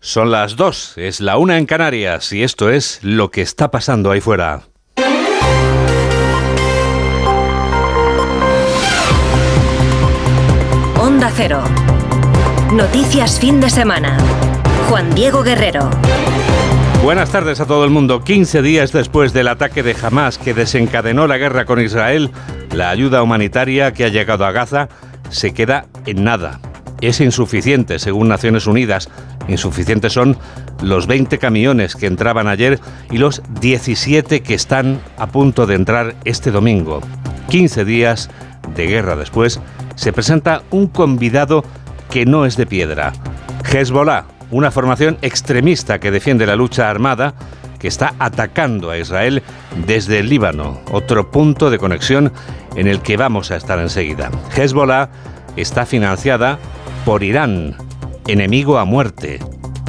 Son las dos, es la una en Canarias y esto es lo que está pasando ahí fuera. Onda Cero. Noticias fin de semana. Juan Diego Guerrero. Buenas tardes a todo el mundo. 15 días después del ataque de Hamas que desencadenó la guerra con Israel, la ayuda humanitaria que ha llegado a Gaza se queda en nada. Es insuficiente, según Naciones Unidas. Insuficientes son los 20 camiones que entraban ayer y los 17 que están a punto de entrar este domingo. 15 días de guerra después, se presenta un convidado que no es de piedra. Hezbollah, una formación extremista que defiende la lucha armada, que está atacando a Israel desde el Líbano, otro punto de conexión en el que vamos a estar enseguida. Hezbollah está financiada por Irán, enemigo a muerte,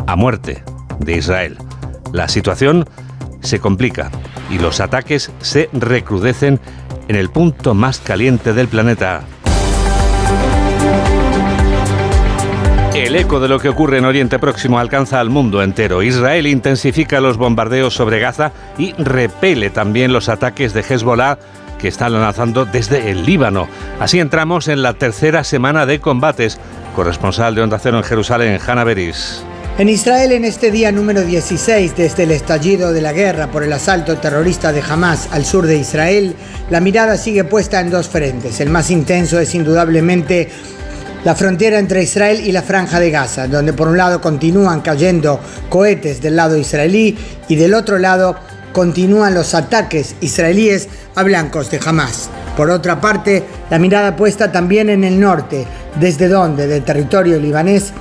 a muerte de Israel. La situación se complica y los ataques se recrudecen en el punto más caliente del planeta. El eco de lo que ocurre en Oriente Próximo alcanza al mundo entero. Israel intensifica los bombardeos sobre Gaza y repele también los ataques de Hezbollah que están lanzando desde el Líbano. Así entramos en la tercera semana de combates. Corresponsal de Onda Cero en Jerusalén, Hanna Beris. En Israel, en este día número 16 desde el estallido de la guerra por el asalto terrorista de Hamas al sur de Israel, la mirada sigue puesta en dos frentes. El más intenso es indudablemente la frontera entre Israel y la franja de Gaza, donde por un lado continúan cayendo cohetes del lado israelí y del otro lado continúan los ataques israelíes a blancos de Hamas. Por otra parte, la mirada puesta también en el norte, desde donde, del territorio libanés,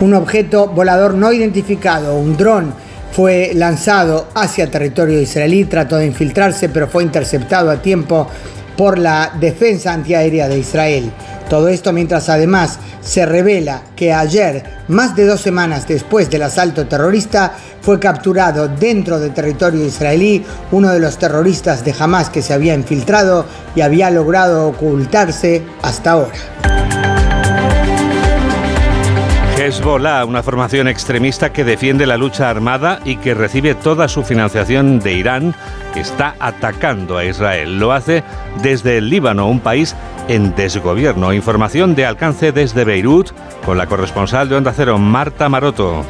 un objeto volador no identificado, un dron, fue lanzado hacia territorio israelí, trató de infiltrarse, pero fue interceptado a tiempo por la defensa antiaérea de Israel. Todo esto mientras además se revela que ayer, más de dos semanas después del asalto terrorista, fue capturado dentro del territorio israelí uno de los terroristas de Hamas que se había infiltrado y había logrado ocultarse hasta ahora. Hezbollah, una formación extremista que defiende la lucha armada y que recibe toda su financiación de Irán, está atacando a Israel. Lo hace desde el Líbano, un país en desgobierno. Información de alcance desde Beirut con la corresponsal de Onda Cero, Marta Maroto.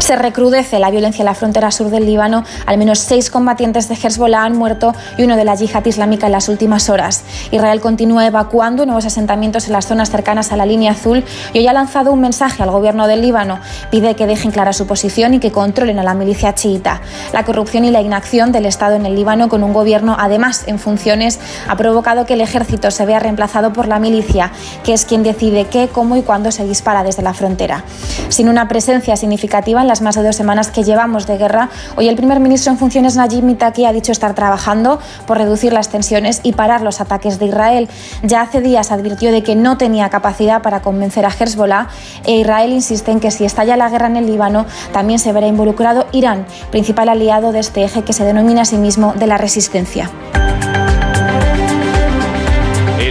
Se recrudece la violencia en la frontera sur del Líbano. Al menos seis combatientes de Hezbollah han muerto y uno de la yihad islámica en las últimas horas. Israel continúa evacuando nuevos asentamientos en las zonas cercanas a la línea azul y hoy ha lanzado un mensaje al gobierno del Líbano. Pide que dejen clara su posición y que controlen a la milicia chiita. La corrupción y la inacción del Estado en el Líbano con un gobierno además en funciones ha provocado que el ejército se vea reemplazado por la milicia, que es quien decide qué, cómo y cuándo se dispara desde la frontera. Sin una presencia significativa en las más de dos semanas que llevamos de guerra, hoy el primer ministro en funciones Najib Mitaki ha dicho estar trabajando por reducir las tensiones y parar los ataques de Israel. Ya hace días advirtió de que no tenía capacidad para convencer a Hezbollah e Israel insiste en que si estalla la guerra en el Líbano también se verá involucrado Irán, principal aliado de este eje que se denomina a sí mismo de la resistencia.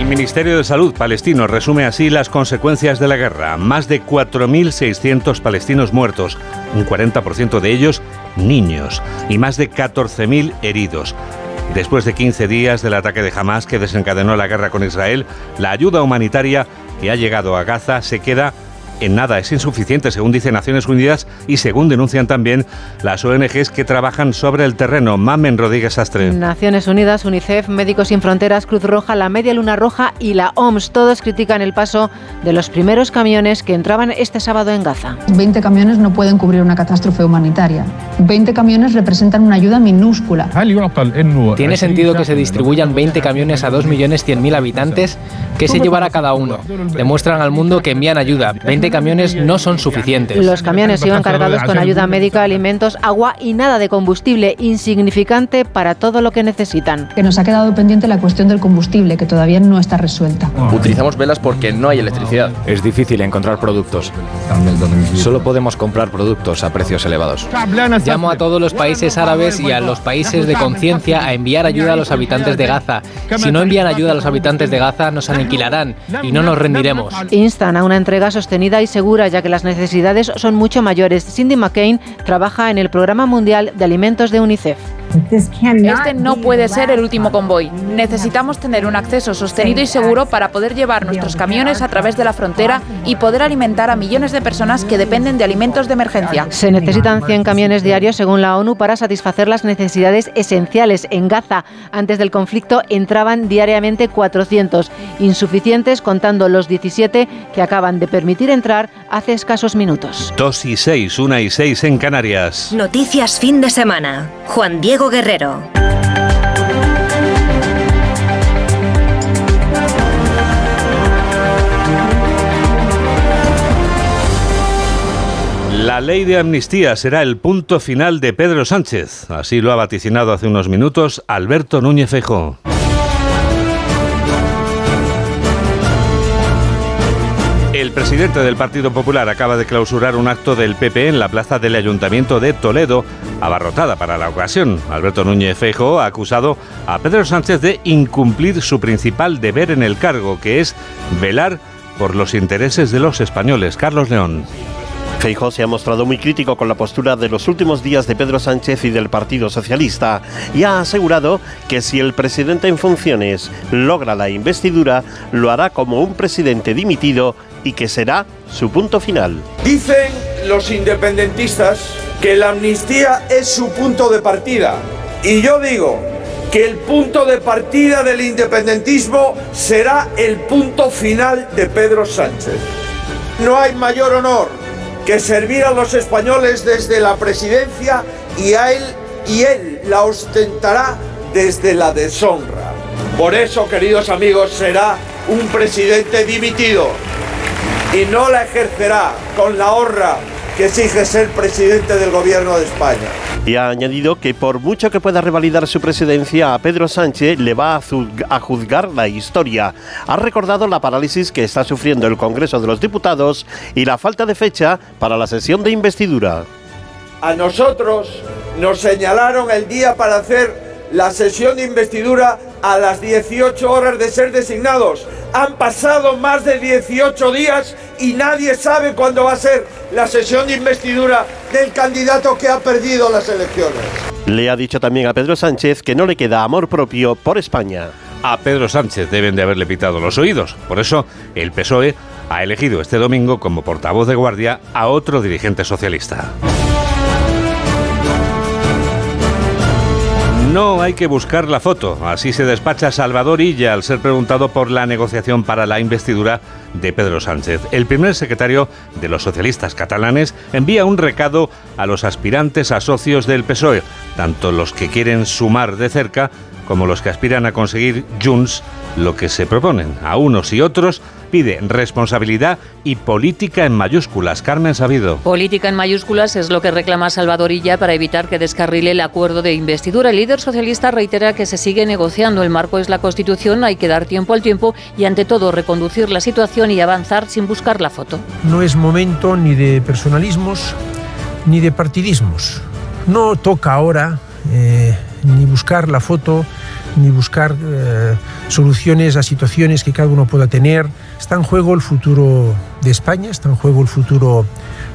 El Ministerio de Salud palestino resume así las consecuencias de la guerra. Más de 4.600 palestinos muertos, un 40% de ellos niños, y más de 14.000 heridos. Después de 15 días del ataque de Hamas que desencadenó la guerra con Israel, la ayuda humanitaria que ha llegado a Gaza se queda en nada, es insuficiente, según dice Naciones Unidas y según denuncian también las ONGs que trabajan sobre el terreno. Mamen Rodríguez Astre. Naciones Unidas, UNICEF, Médicos Sin Fronteras, Cruz Roja, la Media Luna Roja y la OMS, todos critican el paso de los primeros camiones que entraban este sábado en Gaza. 20 camiones no pueden cubrir una catástrofe humanitaria. 20 camiones representan una ayuda minúscula. ¿Tiene sentido que se distribuyan 20 camiones a 2.100.000 habitantes? ¿Qué se llevará cada uno? Demuestran al mundo que envían ayuda. 20 camiones no son suficientes. Los camiones iban cargados con ayuda médica, alimentos, agua y nada de combustible, insignificante para todo lo que necesitan. Que nos ha quedado pendiente la cuestión del combustible, que todavía no está resuelta. Utilizamos velas porque no hay electricidad. Es difícil encontrar productos. Solo podemos comprar productos a precios elevados. Llamo a todos los países árabes y a los países de conciencia a enviar ayuda a los habitantes de Gaza. Si no envían ayuda a los habitantes de Gaza, no saben aniquilarán y no nos rendiremos. Instan a una entrega sostenida y segura, ya que las necesidades son mucho mayores. Cindy McCain trabaja en el Programa Mundial de Alimentos de UNICEF. Este no puede ser el último convoy. Necesitamos tener un acceso sostenido y seguro para poder llevar nuestros camiones a través de la frontera y poder alimentar a millones de personas que dependen de alimentos de emergencia. Se necesitan 100 camiones diarios, según la ONU, para satisfacer las necesidades esenciales. En Gaza, antes del conflicto, entraban diariamente 400, insuficientes contando los 17 que acaban de permitir entrar hace escasos minutos. 2 y 6, 1 y 6 en Canarias. Noticias fin de semana. Juan Diego Guerrero. La ley de amnistía será el punto final de Pedro Sánchez. Así lo ha vaticinado hace unos minutos Alberto Núñez Feijóo. El presidente del Partido Popular acaba de clausurar un acto del PP en la plaza del Ayuntamiento de Toledo, abarrotada para la ocasión. Alberto Núñez Feijóo ha acusado a Pedro Sánchez de incumplir su principal deber en el cargo, que es velar por los intereses de los españoles. Carlos León. Feijóo se ha mostrado muy crítico con la postura de los últimos días de Pedro Sánchez y del Partido Socialista y ha asegurado que si el presidente en funciones logra la investidura, lo hará como un presidente dimitido y que será su punto final. Dicen los independentistas que la amnistía es su punto de partida y yo digo que el punto de partida del independentismo será el punto final de Pedro Sánchez. No hay mayor honor que servir a los españoles desde la presidencia y a él y él la ostentará desde la deshonra. Por eso, queridos amigos, será un presidente dimitido y no la ejercerá con la honra que exige ser presidente del gobierno de España. Y ha añadido que por mucho que pueda revalidar su presidencia a Pedro Sánchez, le va a, a, juzgar la historia. Ha recordado la parálisis que está sufriendo el Congreso de los Diputados y la falta de fecha para la sesión de investidura. A nosotros nos señalaron el día para hacer la sesión de investidura a las 18 horas de ser designados. Han pasado más de 18 días y nadie sabe cuándo va a ser la sesión de investidura del candidato que ha perdido las elecciones. Le ha dicho también a Pedro Sánchez que no le queda amor propio por España. A Pedro Sánchez deben de haberle pitado los oídos. Por eso, el PSOE ha elegido este domingo como portavoz de guardia a otro dirigente socialista. No hay que buscar la foto. Así se despacha Salvador Illa al ser preguntado por la negociación para la investidura de Pedro Sánchez. El primer secretario de los socialistas catalanes envía un recado a los aspirantes a socios del PSOE, tanto los que quieren sumar de cerca como los que aspiran a conseguir Junts lo que se proponen. A unos y otros pide responsabilidad y política en mayúsculas. Carmen Sabido. Política en mayúsculas es lo que reclama Salvador Illa para evitar que descarrile el acuerdo de investidura. El líder socialista reitera que se sigue negociando. El marco es la Constitución, hay que dar tiempo al tiempo y ante todo reconducir la situación y avanzar sin buscar la foto. No es momento ni de personalismos ni de partidismos. No toca ahora eh, ni buscar la foto ni buscar eh, soluciones a situaciones que cada uno pueda tener. Está en juego el futuro de España, está en juego el futuro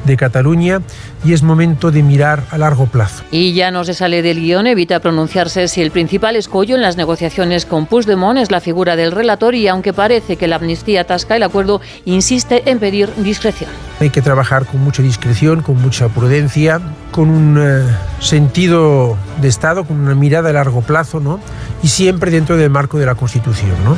de Cataluña y es momento de mirar a largo plazo. Y ya no se sale del guion, evita pronunciarse si el principal escollo en las negociaciones con Puigdemont es la figura del relator y aunque parece que la amnistía atasca el acuerdo, insiste en pedir discreción. Hay que trabajar con mucha discreción, con mucha prudencia, con un eh, sentido de Estado, con una mirada a largo plazo, ¿no? Y siempre dentro del marco de la Constitución, ¿no?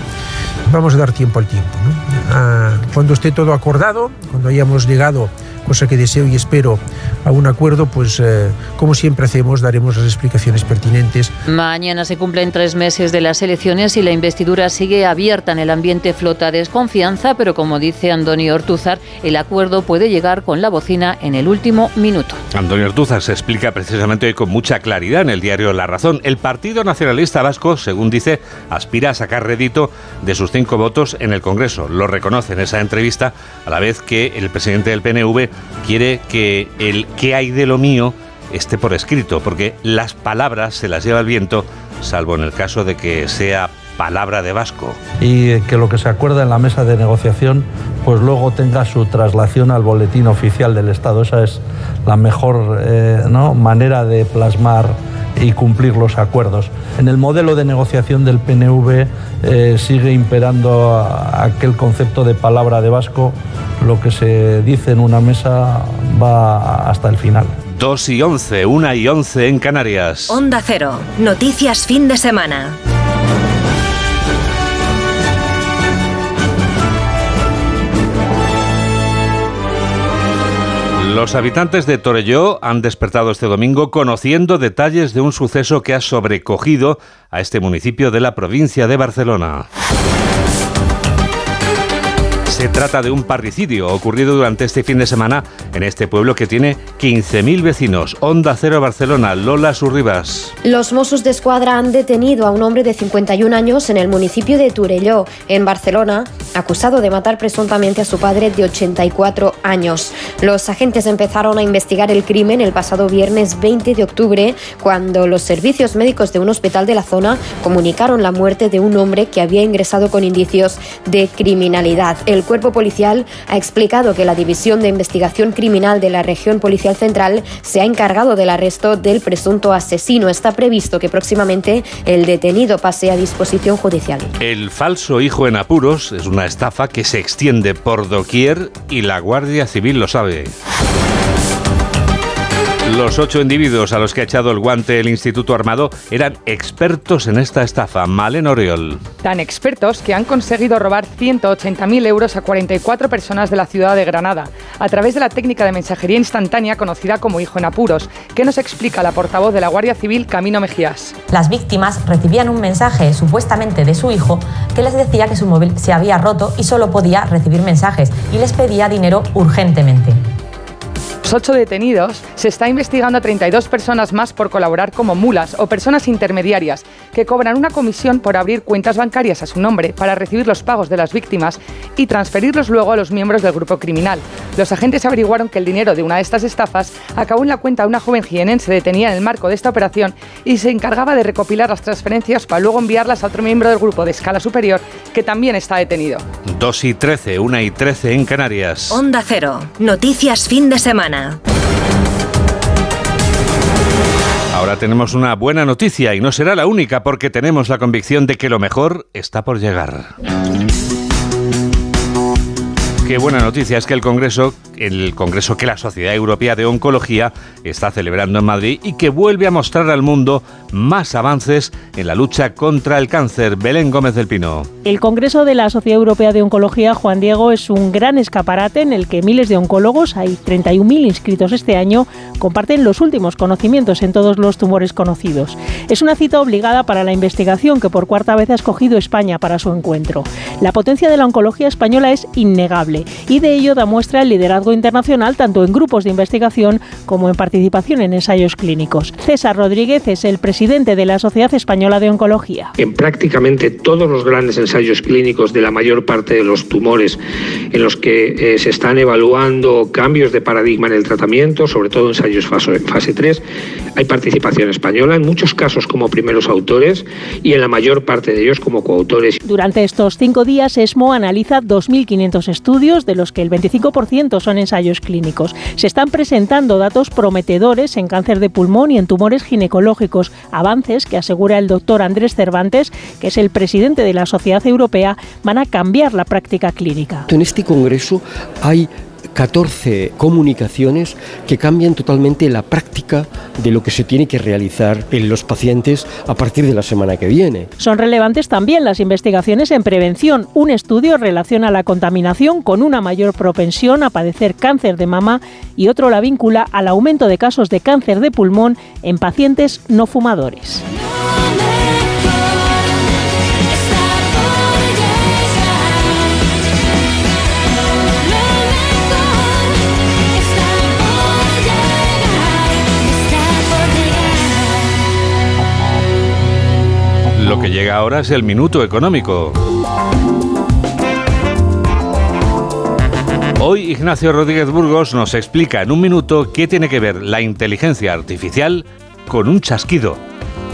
Vamos a dar tiempo al tiempo, ¿no? Ah, cuando esté todo acordado, cuando hayamos llegado cosa que deseo y espero a un acuerdo, pues eh, como siempre hacemos, daremos las explicaciones pertinentes. Mañana se cumplen tres meses de las elecciones y la investidura sigue abierta en el ambiente flota desconfianza, pero como dice Antonio Ortúzar, el acuerdo puede llegar con la bocina en el último minuto. Antonio Ortúzar se explica precisamente hoy con mucha claridad en el diario La Razón. El Partido Nacionalista Vasco, según dice, aspira a sacar rédito de sus cinco votos en el Congreso. Lo reconoce en esa entrevista, a la vez que el presidente del PNV quiere que el qué hay de lo mío esté por escrito, porque las palabras se las lleva el viento, salvo en el caso de que sea palabra de Vasco. Y que lo que se acuerda en la mesa de negociación pues luego tenga su traslación al boletín oficial del Estado. Esa es la mejor eh, manera de plasmar y cumplir los acuerdos. En el modelo de negociación del PNV eh, sigue imperando aquel concepto de palabra de vasco, lo que se dice en una mesa va hasta el final. 2 y 11, 1 y 11 en Canarias. Onda Cero, noticias fin de semana. Los habitantes de Torelló han despertado este domingo conociendo detalles de un suceso que ha sobrecogido a este municipio de la provincia de Barcelona. Se trata de un parricidio ocurrido durante este fin de semana en este pueblo que tiene 15.000 vecinos. Onda Cero Barcelona, Lola Surribas. Los Mossos de Escuadra han detenido a un hombre de 51 años en el municipio de Turelló, en Barcelona, acusado de matar presuntamente a su padre de 84 años. Los agentes empezaron a investigar el crimen el pasado viernes 20 de octubre, cuando los servicios médicos de un hospital de la zona comunicaron la muerte de un hombre que había ingresado con indicios de criminalidad. El cuerpo policial ha explicado que la División de Investigación Criminal de la Región Policial Central se ha encargado del arresto del presunto asesino. Está previsto que próximamente el detenido pase a disposición judicial. El falso hijo en apuros es una estafa que se extiende por doquier y la Guardia Civil lo sabe. Los ocho individuos a los que ha echado el guante el Instituto Armado eran expertos en esta estafa. Malen Oriol. Tan expertos que han conseguido robar 180.000 euros a 44 personas de la ciudad de Granada a través de la técnica de mensajería instantánea conocida como hijo en apuros, que nos explica la portavoz de la Guardia Civil, Camino Mejías. Las víctimas recibían un mensaje supuestamente de su hijo que les decía que su móvil se había roto y solo podía recibir mensajes y les pedía dinero urgentemente los ocho detenidos, se está investigando a 32 personas más por colaborar como mulas o personas intermediarias que cobran una comisión por abrir cuentas bancarias a su nombre para recibir los pagos de las víctimas y transferirlos luego a los miembros del grupo criminal. Los agentes averiguaron que el dinero de una de estas estafas acabó en la cuenta de una joven jienense detenida en el marco de esta operación y se encargaba de recopilar las transferencias para luego enviarlas a otro miembro del grupo de escala superior que también está detenido. 2 y 13, 1 y 13 en Canarias. Onda Cero, noticias fin de semana. Ahora tenemos una buena noticia y no será la única porque tenemos la convicción de que lo mejor está por llegar. Qué buena noticia es que el Congreso, el Congreso que la Sociedad Europea de Oncología está celebrando en Madrid y que vuelve a mostrar al mundo más avances en la lucha contra el cáncer. Belén Gómez del Pino. El Congreso de la Sociedad Europea de Oncología, Juan Diego, es un gran escaparate en el que miles de oncólogos, hay 31.000 inscritos este año, comparten los últimos conocimientos en todos los tumores conocidos. Es una cita obligada para la investigación que por cuarta vez ha escogido España para su encuentro. La potencia de la oncología española es innegable y de ello da muestra el liderazgo internacional tanto en grupos de investigación como en participación en ensayos clínicos. César Rodríguez es el presidente de la Sociedad Española de Oncología. En prácticamente todos los grandes ensayos clínicos de la mayor parte de los tumores en los que eh, se están evaluando cambios de paradigma en el tratamiento, sobre todo ensayos fase, fase 3, hay participación española, en muchos casos como primeros autores y en la mayor parte de ellos como coautores. Durante estos cinco días, ESMO analiza 2.500 estudios de los que el 25% son ensayos clínicos. Se están presentando datos prometedores en cáncer de pulmón y en tumores ginecológicos, avances que asegura el doctor Andrés Cervantes, que es el presidente de la Sociedad Europea, van a cambiar la práctica clínica. En este congreso hay 14 comunicaciones que cambian totalmente la práctica de lo que se tiene que realizar en los pacientes a partir de la semana que viene. Son relevantes también las investigaciones en prevención. Un estudio relaciona la contaminación con una mayor propensión a padecer cáncer de mama y otro la vincula al aumento de casos de cáncer de pulmón en pacientes no fumadores. Lo que llega ahora es el minuto económico. Hoy Ignacio Rodríguez Burgos nos explica en un minuto qué tiene que ver la inteligencia artificial con un chasquido.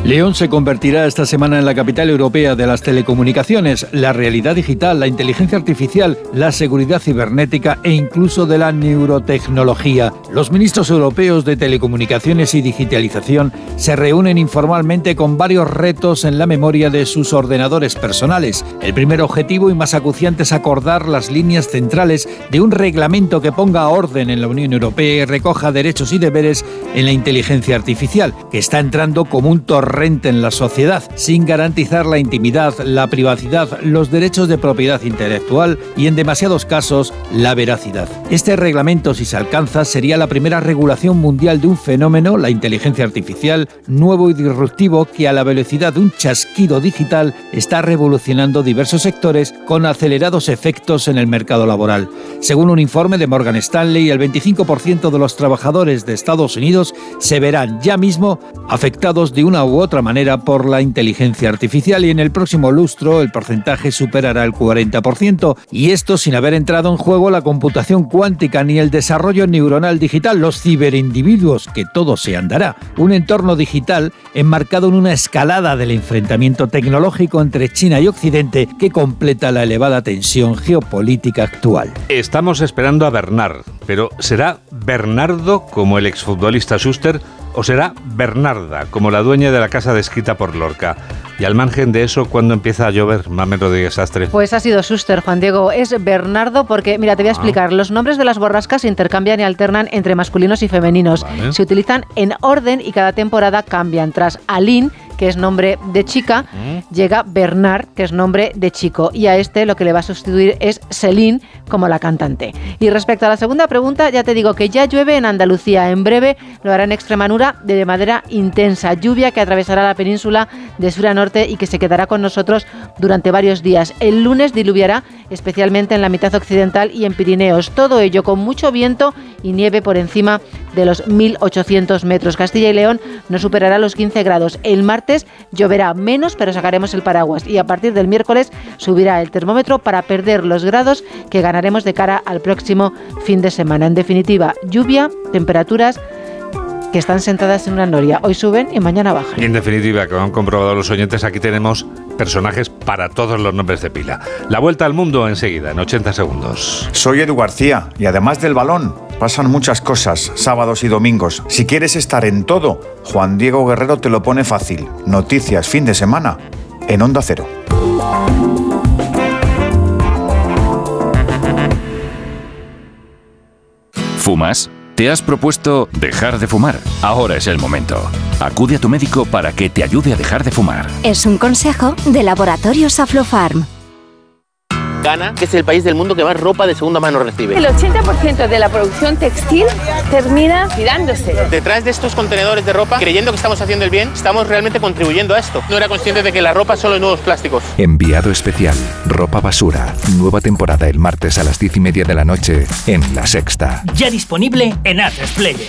León se convertirá esta semana en la capital europea de las telecomunicaciones, la realidad digital, la inteligencia artificial, la seguridad cibernética e incluso de la neurotecnología. Los ministros europeos de telecomunicaciones y digitalización se reúnen informalmente con varios retos en la memoria de sus ordenadores personales. El primer objetivo y más acuciante es acordar las líneas centrales de un reglamento que ponga orden en la Unión Europea y recoja derechos y deberes en la inteligencia artificial, que está entrando como un torrente en la sociedad, sin garantizar la intimidad, la privacidad, los derechos de propiedad intelectual y, en demasiados casos, la veracidad. Este reglamento, si se alcanza, sería la primera regulación mundial de un fenómeno, la inteligencia artificial, nuevo y disruptivo que a la velocidad de un chasquido digital está revolucionando diversos sectores con acelerados efectos en el mercado laboral. Según un informe de Morgan Stanley, el 25% de los trabajadores de Estados Unidos se verán ya mismo afectados de una u otra manera por la inteligencia artificial y en el próximo lustro el porcentaje superará el 40%, y esto sin haber entrado en juego la computación cuántica ni el desarrollo neuronal digital, los ciberindividuos, que todo se andará. Un entorno digital enmarcado en una escalada del enfrentamiento tecnológico entre China y Occidente que completa la elevada tensión geopolítica actual. Estamos esperando a Bernard, pero ¿será Bernardo como el exfutbolista Schuster? O será Bernarda, como la dueña de la casa descrita por Lorca. Y al margen de eso, ¿cuándo empieza a llover, Mamen Rodríguez Astre? Pues ha sido Suster, Juan Diego. Es Bernardo porque, mira, te voy a ah. explicar. Los nombres de las borrascas se intercambian y alternan entre masculinos y femeninos. Se utilizan en orden y cada temporada cambian. Tras Aline, que es nombre de chica, mm. llega Bernard, que es nombre de chico. Y a este lo que le va a sustituir es Celine, como la cantante. Y respecto a la segunda pregunta, ya te digo que ya llueve en Andalucía. En breve lo hará en Extremadura de manera intensa. Lluvia que atravesará la península de sur a norte y que se quedará con nosotros durante varios días. El lunes diluviará especialmente en la mitad occidental y en Pirineos. Todo ello con mucho viento y nieve por encima de los 1.800 metros. Castilla y León no superará los 15 grados. El martes lloverá menos, pero sacaremos el paraguas. Y a partir del miércoles subirá el termómetro para perder los grados que ganaremos de cara al próximo fin de semana. En definitiva, lluvia, temperaturas que están sentadas en una noria. Hoy suben y mañana bajan. Y en definitiva, como han comprobado los oyentes, aquí tenemos personajes para todos los nombres de pila. La vuelta al mundo enseguida, en 80 segundos. Soy Edu García y además del balón, pasan muchas cosas, sábados y domingos. Si quieres estar en todo, Juan Diego Guerrero te lo pone fácil. Noticias fin de semana en Onda Cero. ¿Fumas? ¿Te has propuesto dejar de fumar? Ahora es el momento. Acude a tu médico para que te ayude a dejar de fumar. Es un consejo de Laboratorios Aflofarm. Ghana, que es el país del mundo que más ropa de segunda mano recibe. El 80% de la producción textil termina tirándose. Detrás de estos contenedores de ropa, creyendo que estamos haciendo el bien, estamos realmente contribuyendo a esto. No era consciente de que la ropa solo es nuevos plásticos. Enviado especial, ropa basura. Nueva temporada el martes a las 10 y media de la noche en La Sexta. Ya disponible en Atresplayer.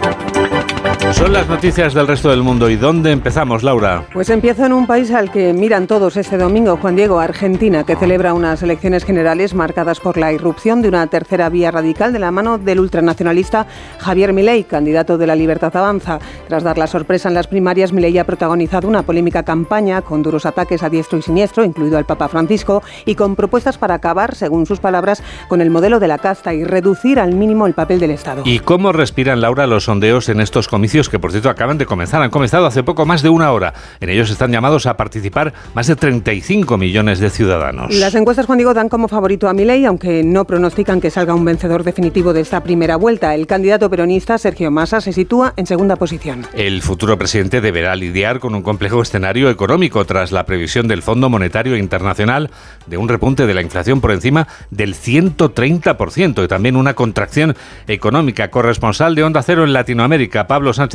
Son las noticias del resto del mundo. ¿Y dónde empezamos, Laura? Pues empiezo en un país al que miran todos este domingo, Juan Diego, Argentina, que celebra unas elecciones generales marcadas por la irrupción de una tercera vía radical de la mano del ultranacionalista Javier Milei, candidato de la Libertad Avanza. Tras dar la sorpresa en las primarias, Milei ha protagonizado una polémica campaña con duros ataques a diestro y siniestro, incluido al Papa Francisco, y con propuestas para acabar, según sus palabras, con el modelo de la casta y reducir al mínimo el papel del Estado. ¿Y cómo respiran, Laura, los sondeos en estos comicios? Que por cierto acaban de comenzar. Han comenzado hace poco más de una hora. En ellos están llamados a participar más de 35 millones de ciudadanos. Las encuestas, Juan Diego, dan como favorito a Milei, aunque no pronostican que salga un vencedor definitivo de esta primera vuelta. El candidato peronista, Sergio Massa, se sitúa en segunda posición. El futuro presidente deberá lidiar con un complejo escenario económico tras la previsión del Fondo Monetario Internacional de un repunte de la inflación por encima del 130% y también una contracción económica. Corresponsal de Onda Cero en Latinoamérica, Pablo Sánchez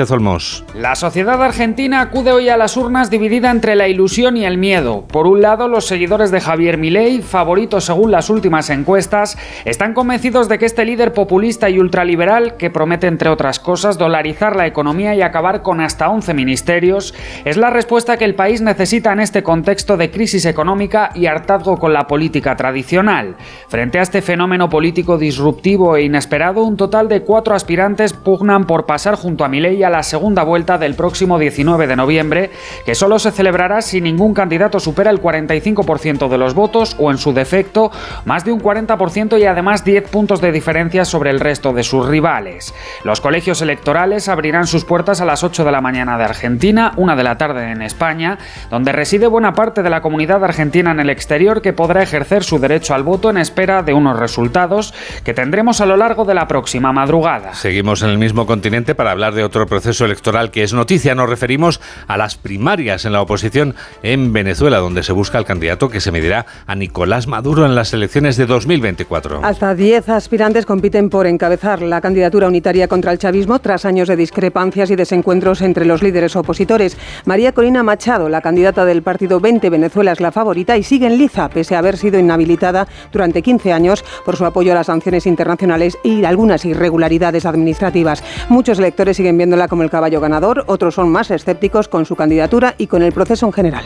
La sociedad argentina acude hoy a las urnas dividida entre la ilusión y el miedo. Por un lado, los seguidores de Javier Milei, favoritos según las últimas encuestas, están convencidos de que este líder populista y ultraliberal, que promete entre otras cosas dolarizar la economía y acabar con hasta 11 ministerios, es la respuesta que el país necesita en este contexto de crisis económica y hartazgo con la política tradicional. Frente a este fenómeno político disruptivo e inesperado, un total de cuatro aspirantes pugnan por pasar junto a Milei a la segunda vuelta del próximo 19 de noviembre, que solo se celebrará si ningún candidato supera el 45% de los votos o en su defecto más de un 40% y además 10 puntos de diferencia sobre el resto de sus rivales. Los colegios electorales abrirán sus puertas a las 8 de la mañana de Argentina, una de la tarde en España, donde reside buena parte de la comunidad argentina en el exterior que podrá ejercer su derecho al voto en espera de unos resultados que tendremos a lo largo de la próxima madrugada. Seguimos en el mismo continente para hablar de otro proceso electoral que es noticia. Nos referimos a las primarias en la oposición en Venezuela, donde se busca el candidato que se medirá a Nicolás Maduro en las elecciones de 2024. Hasta 10 aspirantes compiten por encabezar la candidatura unitaria contra el chavismo tras años de discrepancias y desencuentros entre los líderes opositores. María Corina Machado, la candidata del partido 20 Venezuela, es la favorita y sigue en liza, pese a haber sido inhabilitada durante 15 años por su apoyo a las sanciones internacionales y algunas irregularidades administrativas. Muchos electores siguen viéndola como el caballo ganador, otros son más escépticos con su candidatura y con el proceso en general.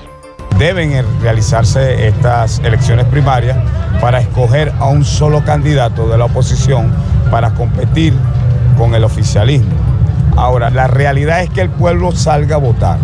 Deben realizarse estas elecciones primarias para escoger a un solo candidato de la oposición para competir con el oficialismo. Ahora, la realidad es que el pueblo salga a votar,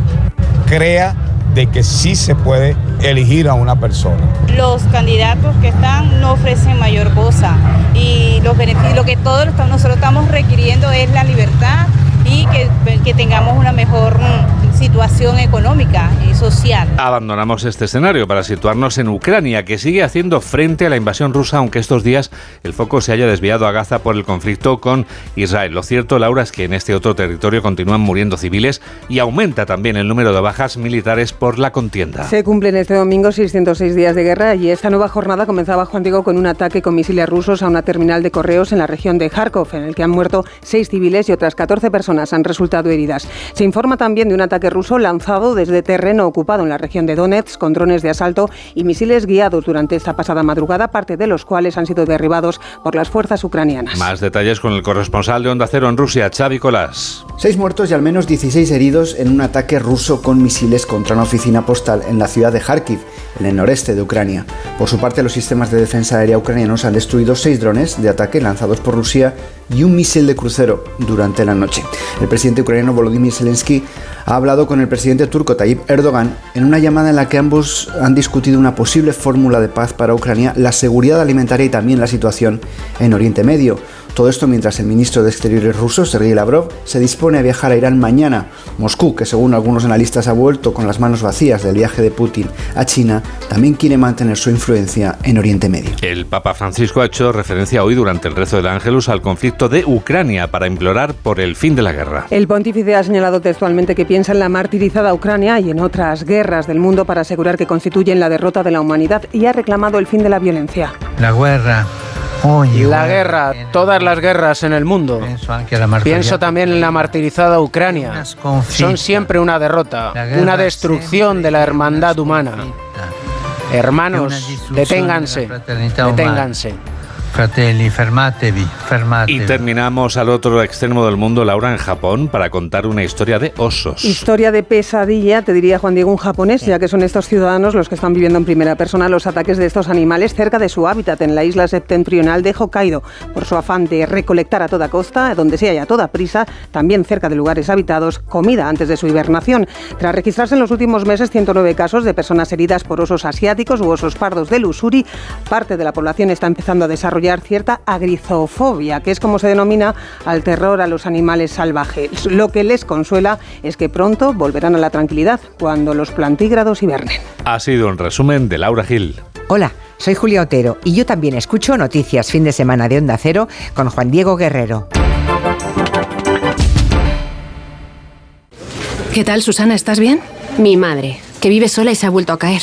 crea de que sí se puede elegir a una persona. Los candidatos que están no ofrecen mayor cosa y los beneficios, lo que todos nosotros estamos requiriendo es la libertad y que, que tengamos una mejor mm, situación económica y social. Abandonamos este escenario para situarnos en Ucrania, que sigue haciendo frente a la invasión rusa, aunque estos días el foco se haya desviado a Gaza por el conflicto con Israel. Lo cierto, Laura, es que en este otro territorio continúan muriendo civiles y aumenta también el número de bajas militares por la contienda. Se cumplen este domingo 606 días de guerra y esta nueva jornada comenzaba, Juan Diego, con un ataque con misiles rusos a una terminal de correos en la región de Kharkov, en el que han muerto seis civiles y otras 14 personas han resultado heridas. Se informa también de un ataque ruso lanzado desde terreno ocupado en la región de Donetsk con drones de asalto y misiles guiados durante esta pasada madrugada, parte de los cuales han sido derribados por las fuerzas ucranianas. Más detalles con el corresponsal de Onda Cero en Rusia, Xavi Colás. Seis muertos y al menos 16 heridos en un ataque ruso con misiles contra una oficina postal en la ciudad de Kharkiv, en el noreste de Ucrania. Por su parte, los sistemas de defensa aérea ucranianos han destruido seis drones de ataque lanzados por Rusia y un misil de crucero durante la noche. El presidente ucraniano Volodymyr Zelensky ha hablado con el presidente turco Tayyip Erdogan en una llamada en la que ambos han discutido una posible fórmula de paz para Ucrania, la seguridad alimentaria y también la situación en Oriente Medio. Todo esto mientras el ministro de Exteriores ruso, Sergei Lavrov, se dispone a viajar a Irán mañana. Moscú, que según algunos analistas ha vuelto con las manos vacías del viaje de Putin a China, también quiere mantener su influencia en Oriente Medio. El Papa Francisco ha hecho referencia hoy durante el rezo del Ángelus al conflicto de Ucrania para implorar por el fin de la guerra. El pontífice ha señalado textualmente que piensa en la martirizada Ucrania y en otras guerras del mundo para asegurar que constituyen la derrota de la humanidad y ha reclamado el fin de la violencia. La guerra la guerra, todas las guerras en el mundo. Pienso también en la martirizada Ucrania. Son siempre una derrota, una destrucción de la hermandad humana. Hermanos, deténganse, deténganse. Fratelli, fermatevi, Y terminamos al otro extremo del mundo, Laura, en Japón, para contar una historia de osos. Historia de pesadilla, te diría Juan Diego, un japonés, ya que son estos ciudadanos los que están viviendo en primera persona los ataques de estos animales cerca de su hábitat en la isla septentrional de Hokkaido, por su afán de recolectar a toda costa, donde sea y a toda prisa, también cerca de lugares habitados, comida antes de su hibernación. Tras registrarse en los últimos meses 109 casos de personas heridas por osos asiáticos u osos pardos del Usuri, parte de la población está empezando a desarrollar cierta agrizofobia, que es como se denomina al terror a los animales salvajes. Lo que les consuela es que pronto volverán a la tranquilidad cuando los plantígrados hibernen. Ha sido un resumen de Laura Gil. Hola, soy Julia Otero y yo también escucho Noticias Fin de Semana de Onda Cero con Juan Diego Guerrero. ¿Qué tal, Susana? ¿Estás bien? Mi madre, que vive sola y se ha vuelto a caer.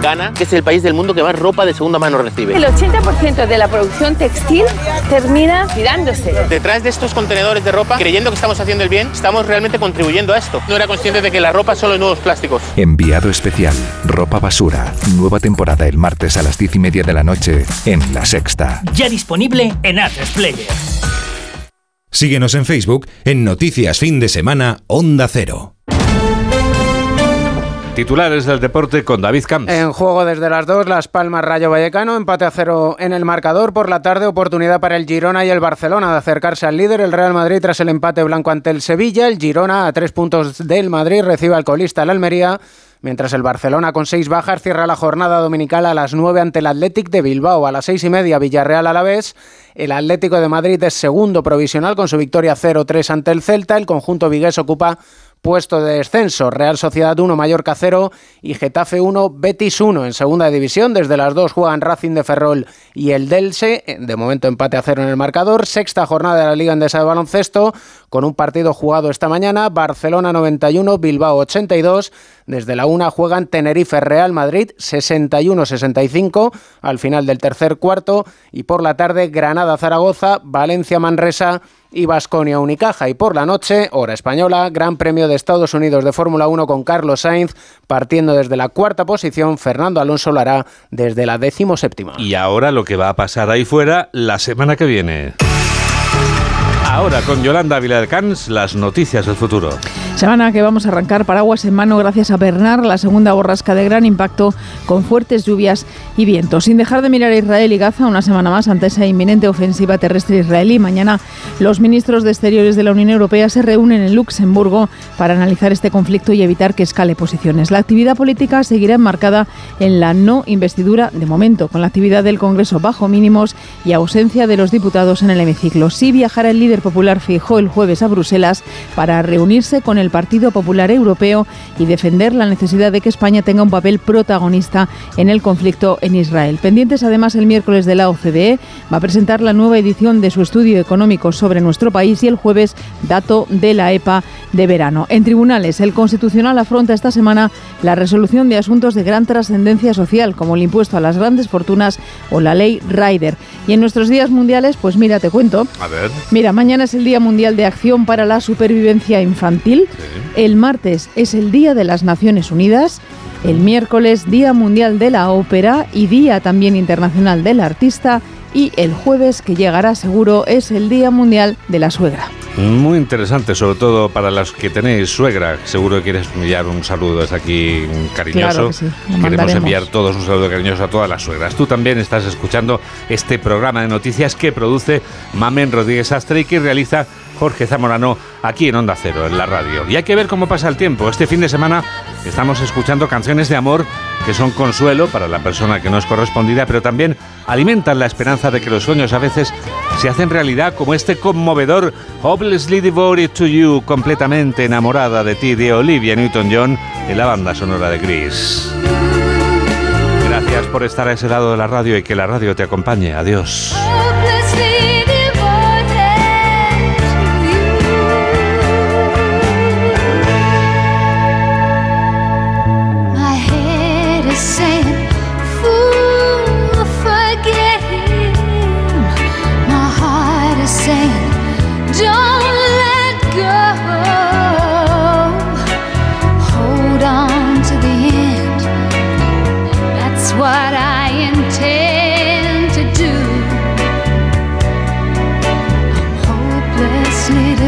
Ghana, que es el país del mundo que más ropa de segunda mano recibe. El 80% de la producción textil termina tirándose. Detrás de estos contenedores de ropa, creyendo que estamos haciendo el bien, estamos realmente contribuyendo a esto. No era consciente de que la ropa solo es nuevos plásticos. Enviado especial. Ropa basura. Nueva temporada el martes a las diez y media de la noche en La Sexta. Ya disponible en Atresplayer. Síguenos en Facebook en Noticias Fin de Semana Onda Cero. Titulares del deporte con David Camps. En juego desde las dos, Las Palmas Rayo Vallecano, empate a cero en el marcador. Por la tarde, oportunidad para el Girona y el Barcelona de acercarse al líder, el Real Madrid, tras el empate blanco ante el Sevilla. El Girona, a tres puntos del Madrid, recibe al colista el Almería. Mientras el Barcelona con seis bajas cierra la jornada dominical a las nueve ante el Athletic de Bilbao. A las seis y media Villarreal a la vez. El Atlético de Madrid es segundo provisional con su victoria 0-3 ante el Celta. El conjunto vigués ocupa puesto de descenso. Real Sociedad 1, Mallorca 0 y Getafe 1, Betis 1 en segunda división. Desde las dos juegan Racing de Ferrol y el Delse. De momento empate a cero en el marcador. Sexta jornada de la Liga Endesa de Baloncesto con un partido jugado esta mañana. Barcelona 91, Bilbao 82. Desde la una juegan Tenerife Real Madrid 61-65 al final del tercer cuarto. Y por la tarde Granada Zaragoza, Valencia Manresa y Basconia Unicaja. Y por la noche, hora española, Gran Premio de Estados Unidos de Fórmula 1 con Carlos Sainz, partiendo desde la cuarta posición, Fernando Alonso lo hará desde la décimo séptima. Y ahora lo que va a pasar ahí fuera la semana que viene. Ahora con Yolanda Viladecans, las noticias del futuro. Semana que vamos a arrancar paraguas en mano gracias a Bernard, la segunda borrasca de gran impacto con fuertes lluvias y vientos. Sin dejar de mirar a Israel y Gaza una semana más ante esa inminente ofensiva terrestre israelí, mañana los ministros de Exteriores de la Unión Europea se reúnen en Luxemburgo para analizar este conflicto y evitar que escale posiciones. La actividad política seguirá enmarcada en la no investidura de momento, con la actividad del Congreso bajo mínimos y ausencia de los diputados en el hemiciclo. Sí viajará el líder popular fijó el jueves a Bruselas para reunirse con el Partido Popular Europeo y defender la necesidad de que España tenga un papel protagonista en el conflicto en Israel. Pendientes además el miércoles de la OCDE va a presentar la nueva edición de su estudio económico sobre nuestro país y el jueves dato de la EPA de verano. En tribunales, el Constitucional afronta esta semana la resolución de asuntos de gran trascendencia social como el impuesto a las grandes fortunas o la ley Rider. Y en nuestros días mundiales, pues mira, te cuento. A ver. Mira, mañana es el Día Mundial de Acción para la Supervivencia Infantil. El martes es el Día de las Naciones Unidas. El miércoles Día Mundial de la Ópera y Día también Internacional del Artista. Y el jueves, que llegará seguro, es el Día Mundial de la Suegra. Muy interesante, sobre todo para los que tenéis suegra. Seguro que quieres enviar un saludo desde aquí cariñoso. Claro que sí, lo Queremos enviar todos un saludo cariñoso a todas las suegras. Tú también estás escuchando este programa de noticias que produce Mamen Rodríguez Astre y que realiza Jorge Zamorano aquí en Onda Cero, en la radio. Y hay que ver cómo pasa el tiempo. Este fin de semana estamos escuchando canciones de amor que son consuelo para la persona que no es correspondida, pero también alimentan la esperanza de que los sueños a veces se hacen realidad, como este conmovedor Hopelessly Devoted to You, completamente enamorada de ti, de Olivia Newton-John, en la banda sonora de Gris. Gracias por estar a ese lado de la radio y que la radio te acompañe. Adiós. sit